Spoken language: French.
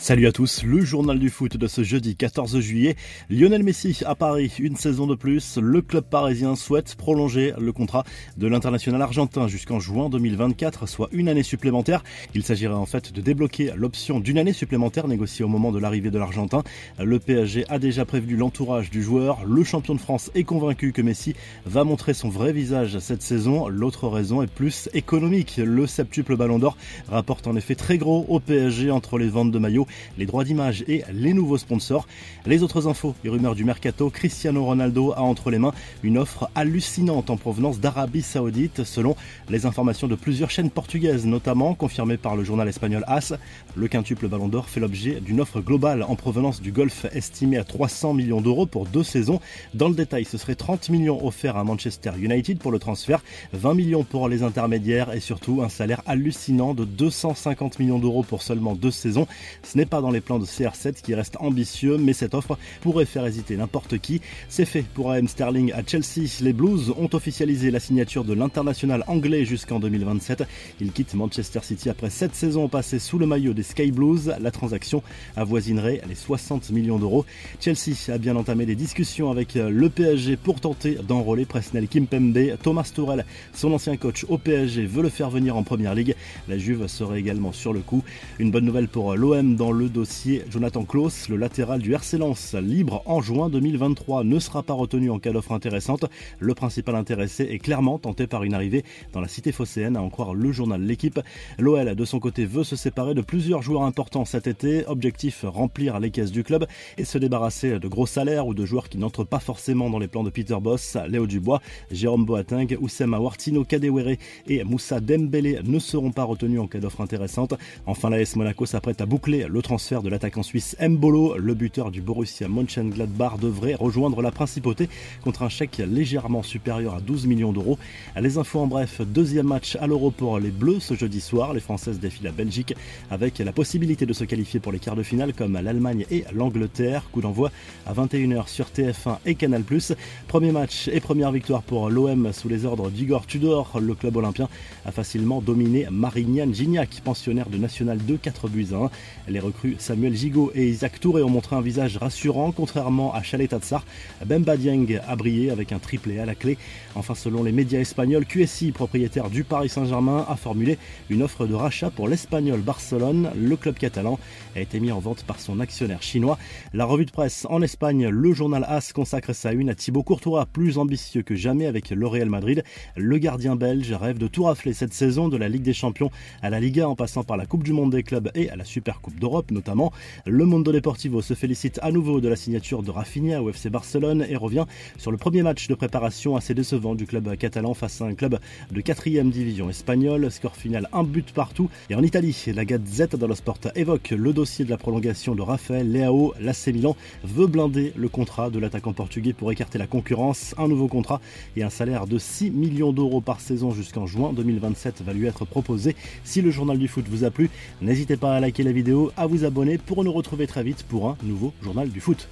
Salut à tous, le journal du foot de ce jeudi 14 juillet. Lionel Messi à Paris, une saison de plus. Le club parisien souhaite prolonger le contrat de l'international argentin jusqu'en juin 2024, soit une année supplémentaire. Il s'agirait en fait de débloquer l'option d'une année supplémentaire négociée au moment de l'arrivée de l'Argentin. Le PSG a déjà prévenu l'entourage du joueur. Le champion de France est convaincu que Messi va montrer son vrai visage cette saison. L'autre raison est plus économique. Le septuple ballon d'or rapporte en effet très gros au PSG entre les ventes de maillots les droits d'image et les nouveaux sponsors. Les autres infos et rumeurs du mercato, Cristiano Ronaldo a entre les mains une offre hallucinante en provenance d'Arabie Saoudite selon les informations de plusieurs chaînes portugaises notamment confirmées par le journal espagnol AS. Le quintuple Ballon d'Or fait l'objet d'une offre globale en provenance du Golfe estimée à 300 millions d'euros pour deux saisons. Dans le détail, ce serait 30 millions offerts à Manchester United pour le transfert, 20 millions pour les intermédiaires et surtout un salaire hallucinant de 250 millions d'euros pour seulement deux saisons n'est pas dans les plans de CR7 qui reste ambitieux, mais cette offre pourrait faire hésiter n'importe qui. C'est fait pour AM Sterling à Chelsea. Les Blues ont officialisé la signature de l'international anglais jusqu'en 2027. Il quitte Manchester City après 7 saisons passées sous le maillot des Sky Blues. La transaction avoisinerait les 60 millions d'euros. Chelsea a bien entamé des discussions avec le PSG pour tenter d'enrôler Presnel Kimpembe. Thomas Tourelle, son ancien coach au PSG, veut le faire venir en première ligue. La Juve serait également sur le coup. Une bonne nouvelle pour l'OM dans le dossier Jonathan Klaus, le latéral du RC Lens, libre en juin 2023, ne sera pas retenu en cas d'offre intéressante. Le principal intéressé est clairement tenté par une arrivée dans la cité phocéenne, à en croire le journal L'équipe. L'OL, de son côté, veut se séparer de plusieurs joueurs importants cet été. Objectif, remplir les caisses du club et se débarrasser de gros salaires ou de joueurs qui n'entrent pas forcément dans les plans de Peter Boss. Léo Dubois, Jérôme Boateng, Oussem Awartino, Kadewere et Moussa Dembélé ne seront pas retenus en cas d'offre intéressante. Enfin, l'AS Monaco s'apprête à boucler le transfert de l'attaquant suisse Mbolo, le buteur du Borussia Mönchengladbach, devrait rejoindre la principauté contre un chèque légèrement supérieur à 12 millions d'euros. Les infos en bref, deuxième match à l'Euro pour les Bleus ce jeudi soir. Les Françaises défient la Belgique avec la possibilité de se qualifier pour les quarts de finale comme l'Allemagne et l'Angleterre. Coup d'envoi à 21h sur TF1 et Canal+. Premier match et première victoire pour l'OM sous les ordres d'Igor Tudor. Le club olympien a facilement dominé Marignan Gignac, pensionnaire de National 2, 4 buts à 1. Les Samuel Gigot et Isaac Touré ont montré un visage rassurant, contrairement à Chalet Tatsar. Bemba Dieng a brillé avec un triplé à la clé. Enfin, selon les médias espagnols, QSI, propriétaire du Paris Saint-Germain, a formulé une offre de rachat pour l'Espagnol Barcelone. Le club catalan a été mis en vente par son actionnaire chinois. La revue de presse en Espagne, le journal AS consacre sa une à Thibaut Courtois, plus ambitieux que jamais avec le Real Madrid. Le gardien belge rêve de tout rafler cette saison de la Ligue des Champions à la Liga en passant par la Coupe du Monde des clubs et à la Super Coupe d'Europe notamment. Le Mundo Deportivo se félicite à nouveau de la signature de Rafinha au FC Barcelone et revient sur le premier match de préparation assez décevant du club catalan face à un club de 4 division espagnole. Score final un but partout. Et en Italie, la Gazette dello Sport évoque le dossier de la prolongation de Raphaël Leao. L'AC Milan veut blinder le contrat de l'attaquant portugais pour écarter la concurrence. Un nouveau contrat et un salaire de 6 millions d'euros par saison jusqu'en juin 2027 va lui être proposé. Si le journal du foot vous a plu, n'hésitez pas à liker la vidéo, vous abonner pour nous retrouver très vite pour un nouveau journal du foot.